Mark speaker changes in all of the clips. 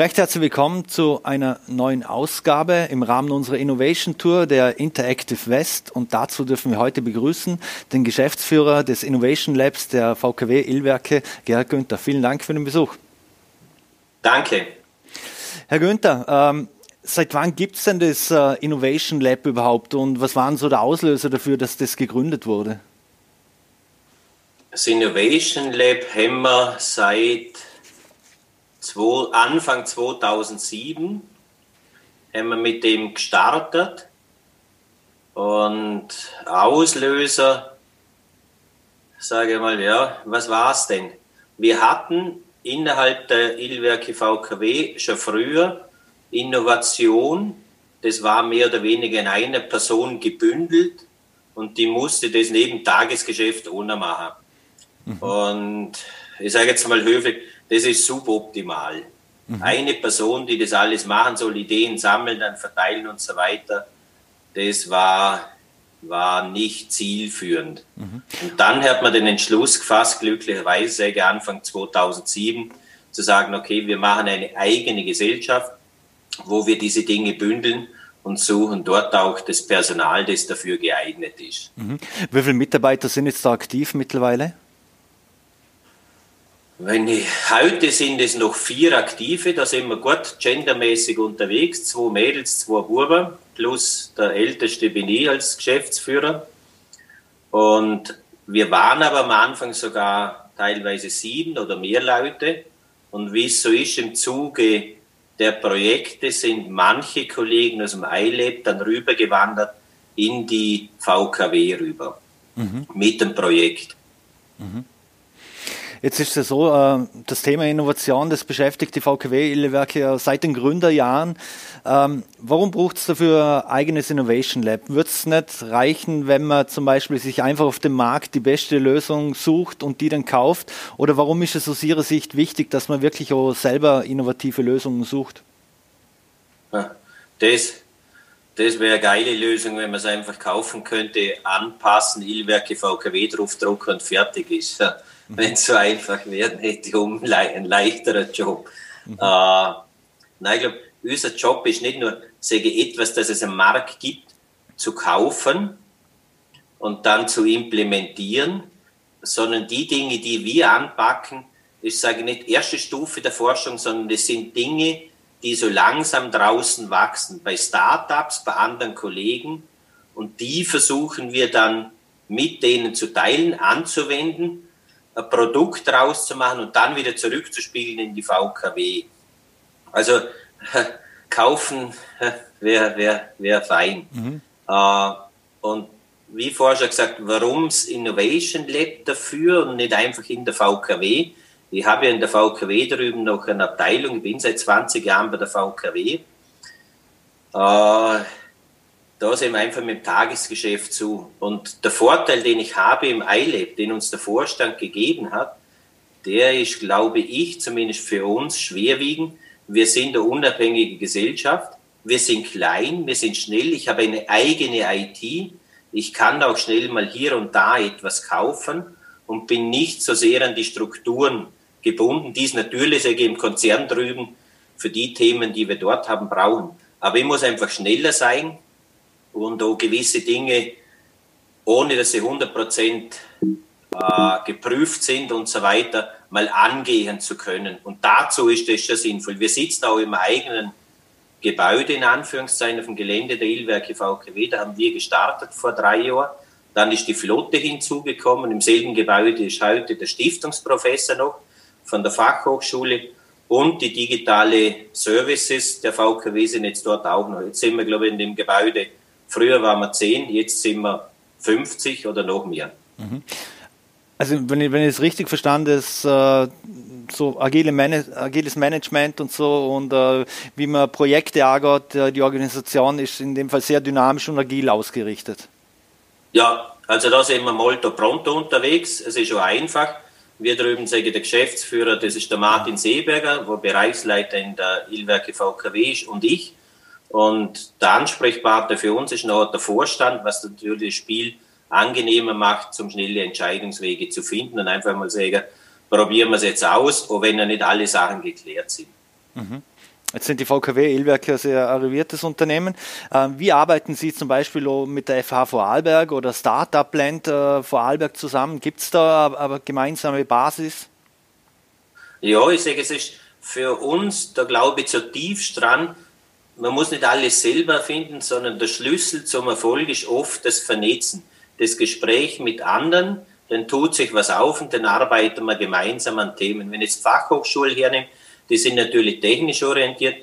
Speaker 1: Recht herzlich willkommen zu einer neuen Ausgabe im Rahmen unserer Innovation Tour der Interactive West. Und dazu dürfen wir heute begrüßen den Geschäftsführer des Innovation Labs der VKW Illwerke, Gerhard Günther. Vielen Dank für den Besuch.
Speaker 2: Danke.
Speaker 1: Herr Günther, ähm, seit wann gibt es denn das äh, Innovation Lab überhaupt und was waren so der Auslöser dafür, dass das gegründet wurde?
Speaker 2: Das Innovation Lab haben wir seit zwei, Anfang 2007 haben wir mit dem gestartet und Auslöser, sage ich mal, ja, was war es denn? Wir hatten innerhalb der Illwerke VKW schon früher Innovation, das war mehr oder weniger in einer Person gebündelt und die musste das neben Tagesgeschäft ohne machen. Mhm. Und ich sage jetzt mal höflich, das ist suboptimal. Mhm. Eine Person, die das alles machen soll, Ideen sammeln, dann verteilen und so weiter, das war, war nicht zielführend. Mhm. Und dann hat man den Entschluss gefasst, glücklicherweise Anfang 2007, zu sagen, okay, wir machen eine eigene Gesellschaft, wo wir diese Dinge bündeln und suchen dort auch das Personal, das dafür geeignet ist.
Speaker 1: Mhm. Wie viele Mitarbeiter sind jetzt da aktiv mittlerweile?
Speaker 2: Wenn ich, heute sind es noch vier Aktive, da sind wir gut gendermäßig unterwegs. Zwei Mädels, zwei Buben, plus der älteste bin ich als Geschäftsführer. Und wir waren aber am Anfang sogar teilweise sieben oder mehr Leute. Und wie es so ist, im Zuge der Projekte sind manche Kollegen aus dem iLab dann rübergewandert in die VKW rüber mhm. mit dem Projekt.
Speaker 1: Mhm. Jetzt ist es so, äh, das Thema Innovation, das beschäftigt die VKW-Werke ja seit den Gründerjahren. Ähm, warum braucht es dafür eigenes Innovation Lab? Wird es nicht reichen, wenn man zum Beispiel sich einfach auf dem Markt die beste Lösung sucht und die dann kauft? Oder warum ist es aus Ihrer Sicht wichtig, dass man wirklich auch selber innovative Lösungen sucht?
Speaker 2: Das, das wäre eine geile Lösung, wenn man es einfach kaufen könnte, anpassen, Illwerke, VKW draufdrucken und fertig ist wenn es so einfach wäre, hätte ich um ein leichterer Job. Mhm. Äh, nein, ich glaube, unser Job ist nicht nur, sage etwas, das es am Markt gibt, zu kaufen und dann zu implementieren, sondern die Dinge, die wir anpacken, ich sage nicht erste Stufe der Forschung, sondern das sind Dinge, die so langsam draußen wachsen, bei Startups, bei anderen Kollegen. Und die versuchen wir dann mit denen zu teilen, anzuwenden ein Produkt rauszumachen und dann wieder zurückzuspielen in die VKW. Also kaufen wäre wär, wär fein. Mhm. Äh, und wie vorher schon gesagt, warum das Innovation Lab dafür und nicht einfach in der VKW? Ich habe ja in der VKW drüben noch eine Abteilung, ich bin seit 20 Jahren bei der VKW. Äh, da sind wir einfach mit dem Tagesgeschäft zu. Und der Vorteil, den ich habe im iLab, den uns der Vorstand gegeben hat, der ist, glaube ich, zumindest für uns schwerwiegend. Wir sind eine unabhängige Gesellschaft. Wir sind klein, wir sind schnell. Ich habe eine eigene IT. Ich kann auch schnell mal hier und da etwas kaufen und bin nicht so sehr an die Strukturen gebunden, die es natürlich im Konzern drüben für die Themen, die wir dort haben, brauchen. Aber ich muss einfach schneller sein und auch gewisse Dinge, ohne dass sie 100 Prozent äh, geprüft sind und so weiter, mal angehen zu können. Und dazu ist das schon sinnvoll. Wir sitzen auch im eigenen Gebäude, in Anführungszeichen, auf dem Gelände der Illwerke VKW. Da haben wir gestartet vor drei Jahren. Dann ist die Flotte hinzugekommen. Im selben Gebäude ist heute der Stiftungsprofessor noch von der Fachhochschule und die digitale Services der VKW sind jetzt dort auch noch. Jetzt sind wir, glaube ich, in dem Gebäude Früher waren wir 10, jetzt sind wir 50 oder noch mehr. Mhm.
Speaker 1: Also wenn ich, wenn ich es richtig verstanden ist, äh, so agile Man agiles Management und so und äh, wie man Projekte angeht, äh, die Organisation ist in dem Fall sehr dynamisch und agil ausgerichtet.
Speaker 2: Ja, also da sind wir molto pronto unterwegs. Es ist schon einfach. Wir drüben sagen der Geschäftsführer, das ist der Martin Seeberger, wo Bereichsleiter in der Illwerke VKW ist und ich. Und der Ansprechpartner für uns ist noch der Vorstand, was natürlich das Spiel angenehmer macht, zum schnelle Entscheidungswege zu finden und einfach mal sagen, probieren wir es jetzt aus, auch wenn ja nicht alle Sachen geklärt sind.
Speaker 1: Mhm. Jetzt sind die VKW Elwerke ein sehr arriviertes Unternehmen. Ähm, wie arbeiten Sie zum Beispiel mit der FH Vorarlberg oder Startup Land äh, Vorarlberg zusammen? Gibt es da aber gemeinsame Basis?
Speaker 2: Ja, ich sage, es ist für uns, da glaube ich zutiefst dran, man muss nicht alles selber finden, sondern der Schlüssel zum Erfolg ist oft das Vernetzen, das Gespräch mit anderen, dann tut sich was auf und dann arbeiten wir gemeinsam an Themen. Wenn ich jetzt Fachhochschule hernehme, die sind natürlich technisch orientiert,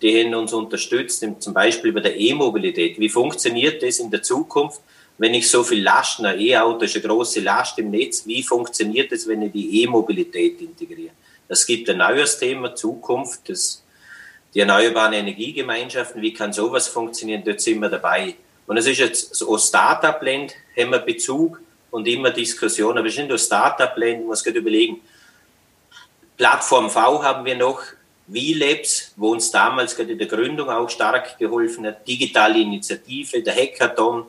Speaker 2: die haben uns unterstützt, zum Beispiel bei der E-Mobilität. Wie funktioniert das in der Zukunft, wenn ich so viel Last, ein E-Auto ist eine große Last im Netz, wie funktioniert das, wenn ich die E-Mobilität integriere? Es gibt ein neues Thema, Zukunft, das, die erneuerbaren Energiegemeinschaften, wie kann sowas funktionieren, dort sind wir dabei. Und es ist jetzt so Startup-Land, haben wir Bezug und immer Diskussion, aber es sind nur Startup-Land, man muss gerade überlegen, Plattform V haben wir noch, V-Labs, wo uns damals gerade in der Gründung auch stark geholfen hat, digitale Initiative, der Hackathon,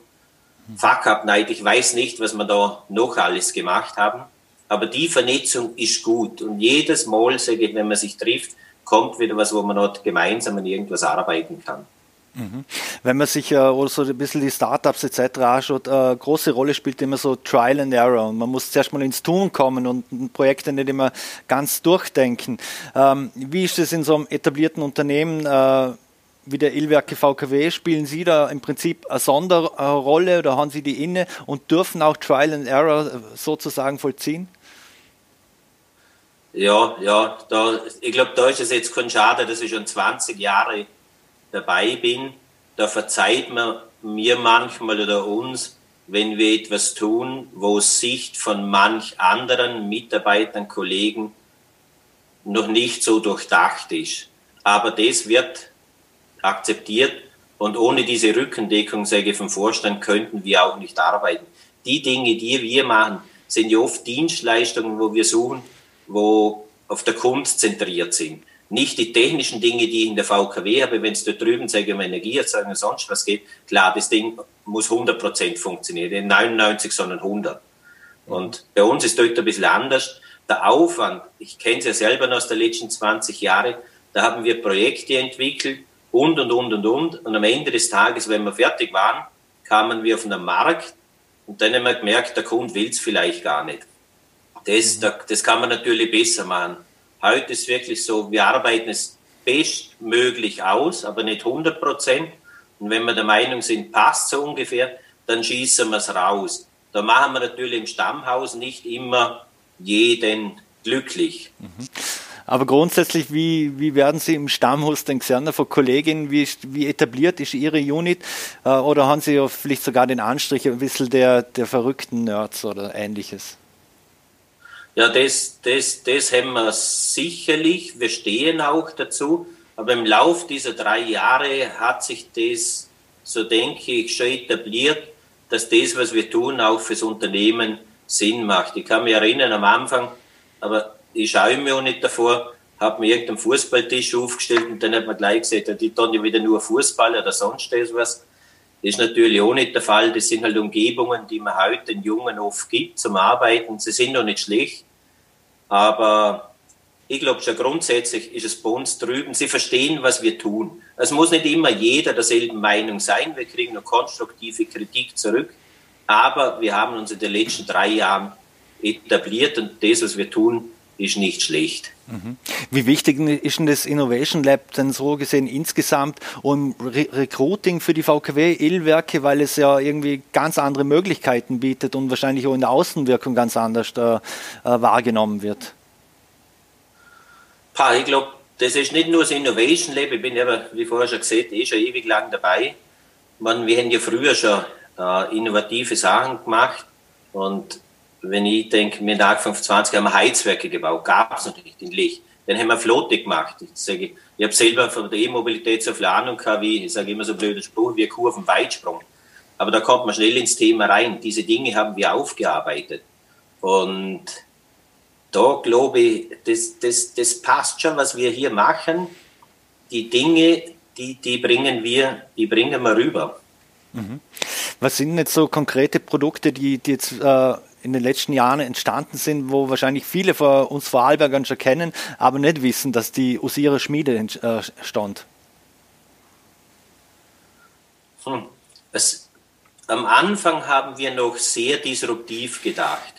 Speaker 2: Fuck Up Night, ich weiß nicht, was wir da noch alles gemacht haben. Aber die Vernetzung ist gut. Und jedes Mal, sage ich, wenn man sich trifft, kommt wieder was, wo man dort gemeinsam an irgendwas arbeiten kann.
Speaker 1: Mhm. Wenn man sich äh, oder so ein bisschen die Startups etc. anschaut, äh, große Rolle spielt immer so Trial and Error. Man muss zuerst mal ins Tun kommen und Projekte nicht immer ganz durchdenken. Ähm, wie ist es in so einem etablierten Unternehmen äh, wie der Illwerke VKW? Spielen Sie da im Prinzip eine Sonderrolle oder haben Sie die inne und dürfen auch Trial and Error äh, sozusagen vollziehen?
Speaker 2: Ja, ja, da, ich glaube, da ist es jetzt kein Schade, dass ich schon 20 Jahre dabei bin. Da verzeiht man mir manchmal oder uns, wenn wir etwas tun, wo Sicht von manch anderen Mitarbeitern, Kollegen noch nicht so durchdacht ist. Aber das wird akzeptiert und ohne diese Rückendeckung, sage ich, vom Vorstand könnten wir auch nicht arbeiten. Die Dinge, die wir machen, sind ja oft Dienstleistungen, wo wir suchen, wo auf der Kunde zentriert sind. Nicht die technischen Dinge, die ich in der VKW habe, wenn es da drüben, sage ich, um Energieerzeugung sonst was geht, klar, das Ding muss 100% funktionieren, nicht 99, sondern 100. Und bei uns ist dort ein bisschen anders. Der Aufwand, ich kenne es ja selber noch aus den letzten 20 Jahren, da haben wir Projekte entwickelt und, und, und, und, und. Und am Ende des Tages, wenn wir fertig waren, kamen wir auf den Markt und dann haben wir gemerkt, der Kunde will es vielleicht gar nicht. Das, mhm. das kann man natürlich besser machen. Heute ist wirklich so, wir arbeiten es bestmöglich aus, aber nicht 100 Prozent. Und wenn wir der Meinung sind, passt so ungefähr, dann schießen wir es raus. Da machen wir natürlich im Stammhaus nicht immer jeden glücklich.
Speaker 1: Mhm. Aber grundsätzlich, wie, wie werden Sie im Stammhaus denn gesehen von Kolleginnen? Wie, wie etabliert ist Ihre Unit? Äh, oder haben Sie ja vielleicht sogar den Anstrich ein bisschen der, der verrückten Nerds oder ähnliches?
Speaker 2: Ja, das, das, das haben wir sicherlich. Wir stehen auch dazu. Aber im Lauf dieser drei Jahre hat sich das, so denke ich, schon etabliert, dass das, was wir tun, auch fürs Unternehmen Sinn macht. Ich kann mich erinnern am Anfang, aber ich schaue mir auch nicht davor, habe mir irgendeinen Fußballtisch aufgestellt und dann hat man gleich gesagt, die tun ja wieder nur Fußball oder sonst was. Das ist natürlich auch nicht der Fall. Das sind halt Umgebungen, die man heute den Jungen oft gibt zum Arbeiten. Sie sind noch nicht schlecht, aber ich glaube schon grundsätzlich ist es bei uns drüben. Sie verstehen, was wir tun. Es muss nicht immer jeder derselben Meinung sein. Wir kriegen noch konstruktive Kritik zurück. Aber wir haben uns in den letzten drei Jahren etabliert und das, was wir tun, ist nicht schlecht.
Speaker 1: Mhm. Wie wichtig ist denn das Innovation Lab denn so gesehen insgesamt um Re Recruiting für die VKW-Illwerke, weil es ja irgendwie ganz andere Möglichkeiten bietet und wahrscheinlich auch in der Außenwirkung ganz anders äh, äh wahrgenommen wird?
Speaker 2: Pa, ich glaube, das ist nicht nur das Innovation Lab, ich bin ja, wie vorher schon gesagt, eh schon ewig lang dabei. Man, wir haben ja früher schon äh, innovative Sachen gemacht und wenn ich denke, wir haben angefangen vor 20 Jahren Heizwerke gebaut, gab es nicht in Licht. Dann haben wir Flotte gemacht. Ich, sage, ich habe selber von der E-Mobilität so viel Ahnung gehabt, wie, ich sage immer so blöder Spruch, wie Kurvenweitsprung. Aber da kommt man schnell ins Thema rein. Diese Dinge haben wir aufgearbeitet. Und da glaube ich, das, das, das passt schon, was wir hier machen. Die Dinge, die, die bringen wir, die bringen wir rüber.
Speaker 1: Mhm. Was sind jetzt so konkrete Produkte, die, die jetzt äh, in den letzten Jahren entstanden sind, wo wahrscheinlich viele von uns Vorarlbergern schon kennen, aber nicht wissen, dass die aus ihrer Schmiede entstand?
Speaker 2: Hm. Es, am Anfang haben wir noch sehr disruptiv gedacht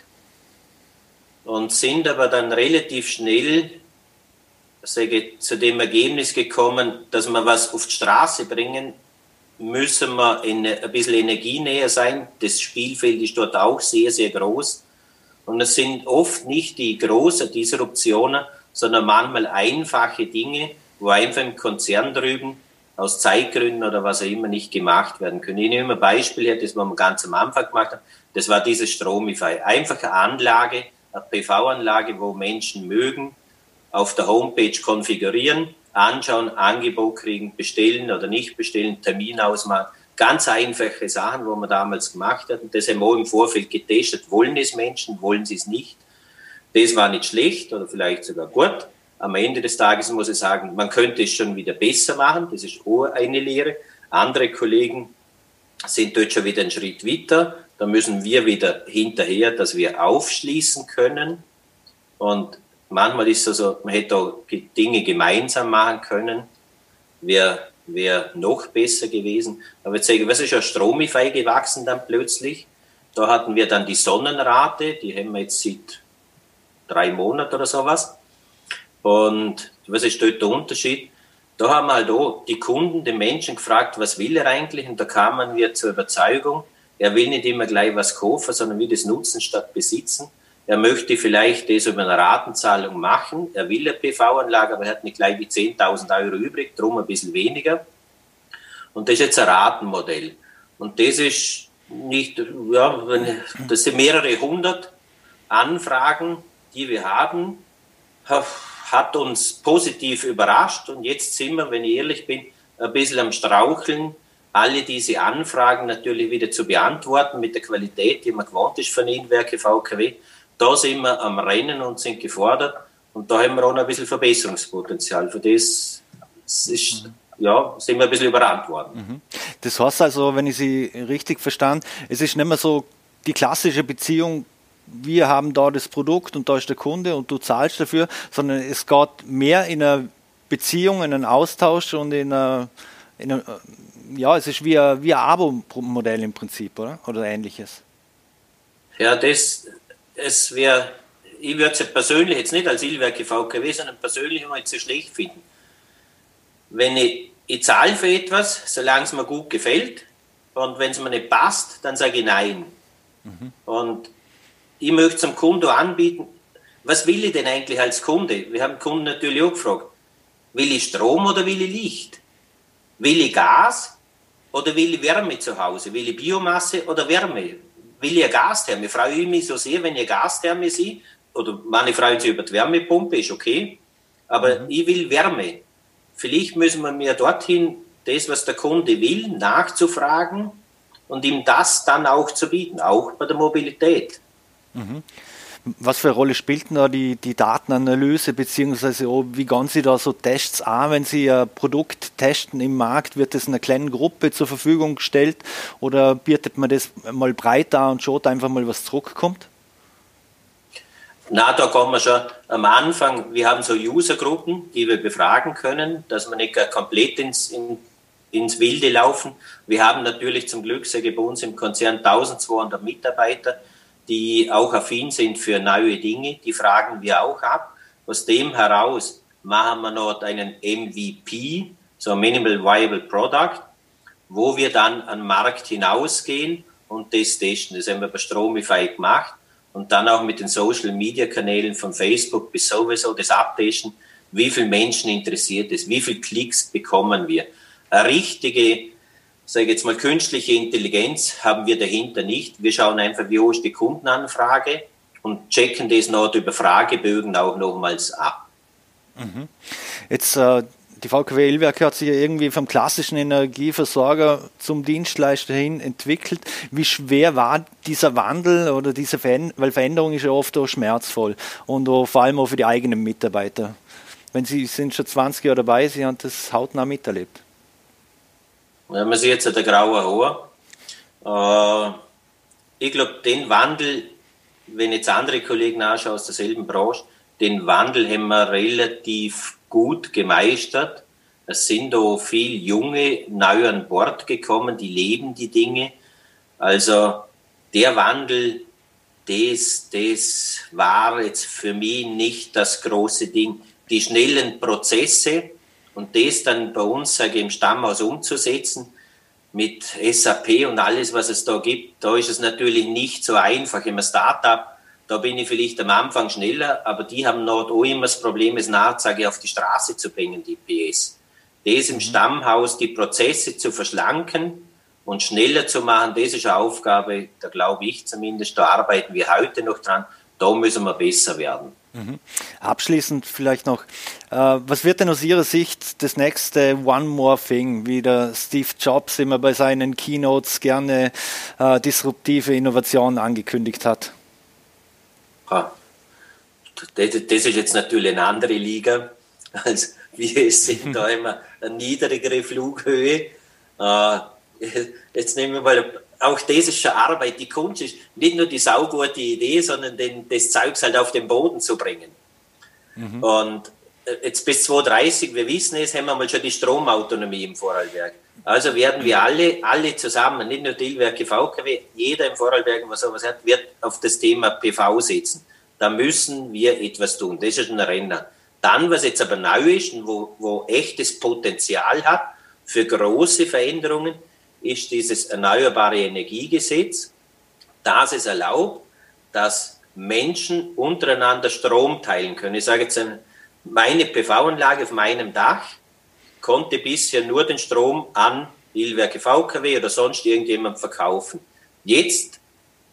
Speaker 2: und sind aber dann relativ schnell zu dem Ergebnis gekommen, dass wir was auf die Straße bringen, müssen wir in, ein bisschen energienäher sein. Das Spielfeld ist dort auch sehr, sehr groß. Und es sind oft nicht die großen Disruptionen, sondern manchmal einfache Dinge, wo einfach im Konzern drüben aus Zeitgründen oder was auch immer nicht gemacht werden können. Ich nehme ein Beispiel her, das wir ganz am Anfang gemacht haben. Das war dieses Stromify. Einfache Anlage, eine PV-Anlage, wo Menschen mögen, auf der Homepage konfigurieren, anschauen, Angebot kriegen, bestellen oder nicht bestellen, Termin ausmachen. Ganz einfache Sachen, wo wir damals gemacht hatten. Das haben wir im Vorfeld getestet. Wollen es Menschen, wollen sie es nicht? Das war nicht schlecht oder vielleicht sogar gut. Am Ende des Tages muss ich sagen, man könnte es schon wieder besser machen. Das ist auch eine Lehre. Andere Kollegen sind dort schon wieder einen Schritt weiter. Da müssen wir wieder hinterher, dass wir aufschließen können. Und manchmal ist es so, man hätte auch Dinge gemeinsam machen können, wäre wär noch besser gewesen. Aber jetzt sage ich, was ist ja Stromify gewachsen dann plötzlich? Da hatten wir dann die Sonnenrate, die haben wir jetzt seit drei Monaten oder sowas. Und was ist dort der Unterschied? Da haben wir halt auch die Kunden, den Menschen gefragt, was will er eigentlich? Und da kamen wir zur Überzeugung, er will nicht immer gleich was kaufen, sondern will das nutzen statt besitzen. Er möchte vielleicht das über eine Ratenzahlung machen. Er will eine PV-Anlage, aber er hat nicht gleich die 10.000 Euro übrig, darum ein bisschen weniger. Und das ist jetzt ein Ratenmodell. Und das ist nicht, ja, das sind mehrere hundert Anfragen, die wir haben, hat uns positiv überrascht. Und jetzt sind wir, wenn ich ehrlich bin, ein bisschen am Straucheln, alle diese Anfragen natürlich wieder zu beantworten mit der Qualität, die man gewohnt ist von Inwerke VKW da sind wir am Rennen und sind gefordert. Und da haben wir auch noch ein bisschen Verbesserungspotenzial. Für das ist, ja, sind wir ein bisschen überrannt worden. Mhm.
Speaker 1: Das heißt also, wenn ich Sie richtig verstand, es ist nicht mehr so die klassische Beziehung, wir haben da das Produkt und da ist der Kunde und du zahlst dafür, sondern es geht mehr in einer Beziehung, in einen Austausch und in einer, in einer ja, es ist wie ein, wie ein Abo-Modell im Prinzip, oder? Oder ähnliches.
Speaker 2: Ja, das, es wäre, ich würde es persönlich jetzt nicht als Ilwerke VKW, sondern persönlich mal so schlecht finden. Wenn ich, ich zahle für etwas, solange es mir gut gefällt, und wenn es mir nicht passt, dann sage ich nein. Mhm. Und ich möchte zum Kunden anbieten, was will ich denn eigentlich als Kunde? Wir haben Kunden natürlich auch gefragt, will ich Strom oder will ich Licht? Will ich Gas oder will ich Wärme zu Hause? Will ich Biomasse oder Wärme? Will eine Gastherme. Freue ich mich so sehr, wenn ich Gastherme sehe. Oder meine freuen sich über die Wärmepumpe, ist okay. Aber mhm. ich will Wärme. Vielleicht müssen wir mir dorthin, das, was der Kunde will, nachzufragen und ihm das dann auch zu bieten, auch bei der Mobilität.
Speaker 1: Mhm. Was für eine Rolle spielt denn da die, die Datenanalyse, beziehungsweise oh, wie gehen Sie da so Tests an, wenn Sie ein Produkt testen im Markt? Wird das einer kleinen Gruppe zur Verfügung gestellt oder bietet man das mal breit an und schaut einfach mal, was zurückkommt?
Speaker 2: Na, da kommen wir schon am Anfang. Wir haben so Usergruppen, die wir befragen können, dass wir nicht komplett ins, in, ins Wilde laufen. Wir haben natürlich zum Glück, sage ich bei uns im Konzern 1200 Mitarbeiter die auch affin sind für neue Dinge, die fragen wir auch ab. Aus dem heraus machen wir noch einen MVP, so Minimal Viable Product, wo wir dann an den Markt hinausgehen und das testen. Das haben wir bei Stromify gemacht und dann auch mit den Social Media Kanälen von Facebook bis sowieso das abtesten, wie viele Menschen interessiert es, wie viele Klicks bekommen wir. Eine richtige sage jetzt mal, künstliche Intelligenz haben wir dahinter nicht. Wir schauen einfach, wie hoch ist die Kundenanfrage und checken das noch über Fragebögen auch nochmals ab.
Speaker 1: Mhm. Jetzt äh, die VKW Illwerke hat sich ja irgendwie vom klassischen Energieversorger zum Dienstleister hin entwickelt. Wie schwer war dieser Wandel oder diese Veränderung, weil Veränderung ist ja oft auch schmerzvoll und auch vor allem auch für die eigenen Mitarbeiter. Wenn Sie sind schon 20 Jahre dabei, Sie haben das hautnah miterlebt.
Speaker 2: Ja, man sieht jetzt der graue Haar. Äh, ich glaube, den Wandel wenn jetzt andere Kollegen anschauen aus derselben Branche, den Wandel haben wir relativ gut gemeistert. Es sind da viel Junge neu an Bord gekommen, die leben die Dinge. Also der Wandel, das, das war jetzt für mich nicht das große Ding. Die schnellen Prozesse und das dann bei uns sage ich, im Stammhaus umzusetzen mit SAP und alles, was es da gibt, da ist es natürlich nicht so einfach. Im Startup, da bin ich vielleicht am Anfang schneller, aber die haben noch auch immer das Problem, es Nachzage auf die Straße zu bringen, die PS. Das im mhm. Stammhaus, die Prozesse zu verschlanken, und schneller zu machen, das ist eine Aufgabe, da glaube ich zumindest, da arbeiten wir heute noch dran, da müssen wir besser werden.
Speaker 1: Mhm. Abschließend vielleicht noch, äh, was wird denn aus Ihrer Sicht das nächste One More Thing, wie der Steve Jobs immer bei seinen Keynotes gerne äh, disruptive Innovationen angekündigt hat?
Speaker 2: Ja, das, das ist jetzt natürlich eine andere Liga, als wir sind da immer eine niedrigere Flughöhe. Äh, jetzt nehmen wir mal, auch das ist schon Arbeit. Die Kunst ist nicht nur die saugute Idee, sondern den, das Zeugs halt auf den Boden zu bringen. Mhm. Und äh, jetzt bis 2030, wir wissen es, haben wir mal schon die Stromautonomie im Vorarlberg. Also werden wir alle, alle zusammen, nicht nur die Ilwerke VKW, jeder im Vorarlberg, was sowas hat, wird auf das Thema PV setzen. Da müssen wir etwas tun. Das ist ein Renner. Dann, was jetzt aber neu ist und wo, wo echtes Potenzial hat für große Veränderungen, ist dieses Erneuerbare Energiegesetz, das es erlaubt, dass Menschen untereinander Strom teilen können. Ich sage jetzt, meine PV-Anlage auf meinem Dach konnte bisher nur den Strom an Ilwerke VKW oder sonst irgendjemand verkaufen. Jetzt,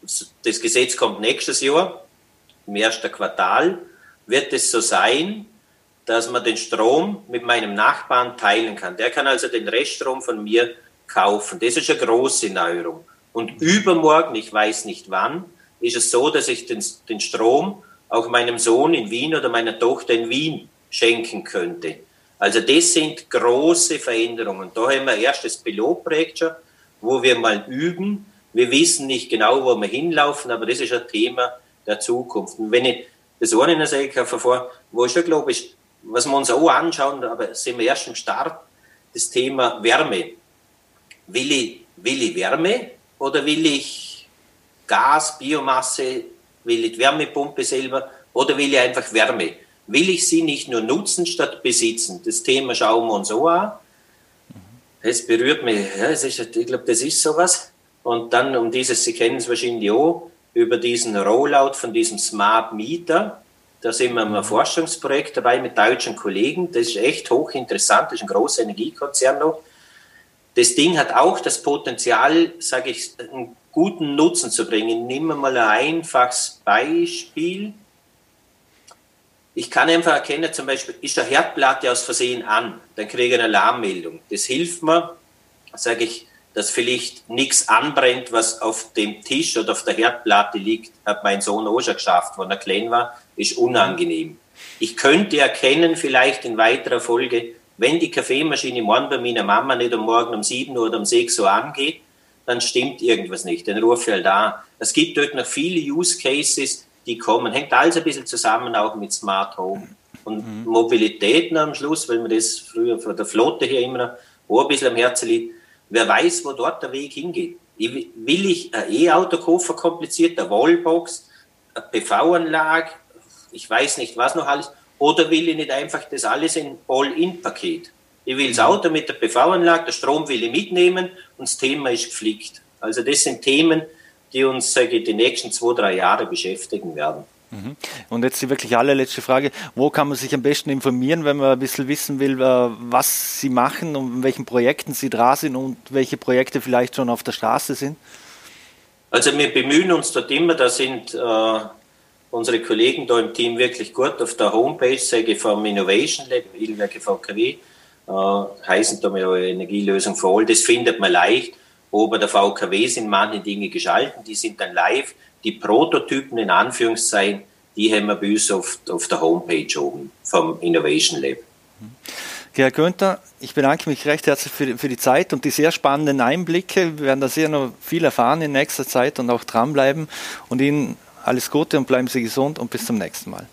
Speaker 2: das Gesetz kommt nächstes Jahr, im ersten Quartal, wird es so sein, dass man den Strom mit meinem Nachbarn teilen kann. Der kann also den Reststrom von mir kaufen. Das ist eine große Neuerung. Und übermorgen, ich weiß nicht wann, ist es so, dass ich den, den Strom auch meinem Sohn in Wien oder meiner Tochter in Wien schenken könnte. Also das sind große Veränderungen. Da haben wir erst das Pilotprojekt schon, wo wir mal üben. Wir wissen nicht genau, wo wir hinlaufen, aber das ist ein Thema der Zukunft. Und wenn ich das eine in der Säge vor, wo ich schon glaube, was wir uns auch anschauen, aber sind wir erst im Start, das Thema Wärme. Will ich, will ich Wärme oder will ich Gas, Biomasse, will ich die Wärmepumpe selber oder will ich einfach Wärme? Will ich sie nicht nur nutzen statt besitzen? Das Thema schauen wir uns so an. Es berührt mich, ja, ist, ich glaube, das ist sowas. Und dann um dieses, Sie kennen es wahrscheinlich auch, über diesen Rollout von diesem Smart Meter. Da sind wir im Forschungsprojekt dabei mit deutschen Kollegen. Das ist echt hochinteressant. Das ist ein großer Energiekonzern noch. Das Ding hat auch das Potenzial, sage ich, einen guten Nutzen zu bringen. Nehmen wir mal ein einfaches Beispiel. Ich kann einfach erkennen, zum Beispiel, ist der Herdplatte aus Versehen an, dann kriege ich eine Alarmmeldung. Das hilft mir, sage ich, dass vielleicht nichts anbrennt, was auf dem Tisch oder auf der Herdplatte liegt, hat mein Sohn auch schon geschafft, wenn er klein war, ist unangenehm. Ich könnte erkennen, vielleicht in weiterer Folge, wenn die Kaffeemaschine morgen bei meiner Mama nicht am Morgen um 7 Uhr oder um 6 Uhr angeht, dann stimmt irgendwas nicht. Dann rufe ich halt da. Es gibt dort noch viele Use Cases, die kommen. Hängt alles ein bisschen zusammen auch mit Smart Home. Und mhm. Mobilität am Schluss, weil mir das früher von der Flotte hier immer noch ein bisschen am Herzen liegt. Wer weiß, wo dort der Weg hingeht. Will ich ein E-Auto kaufen, kompliziert, eine Wallbox, eine PV-Anlage, ich weiß nicht was noch alles, oder will ich nicht einfach das alles in All-In-Paket? Ich will das mhm. Auto mit der PV-Anlage, der Strom will ich mitnehmen und das Thema ist gepflegt. Also das sind Themen, die uns sage ich, die nächsten zwei, drei Jahre beschäftigen werden.
Speaker 1: Mhm. Und jetzt die wirklich allerletzte Frage. Wo kann man sich am besten informieren, wenn man ein bisschen wissen will, äh, was Sie machen und in welchen Projekten Sie dran sind und welche Projekte vielleicht schon auf der Straße sind?
Speaker 2: Also wir bemühen uns dort immer, da sind äh, unsere Kollegen da im Team wirklich gut auf der Homepage, sage ich, vom Innovation Lab, Ilwerke VKW, äh, heißen da mal Energielösung für all, das findet man leicht. Ober der VKW sind manche Dinge geschalten, die sind dann live. Die Prototypen in Anführungszeichen, die haben wir bei uns auf, auf der Homepage oben vom Innovation Lab.
Speaker 1: Herr Günther, ich bedanke mich recht herzlich für, für, die Zeit und die sehr spannenden Einblicke. Wir werden da sehr noch viel erfahren in nächster Zeit und auch dranbleiben. Und Ihnen alles Gute und bleiben Sie gesund und bis zum nächsten Mal.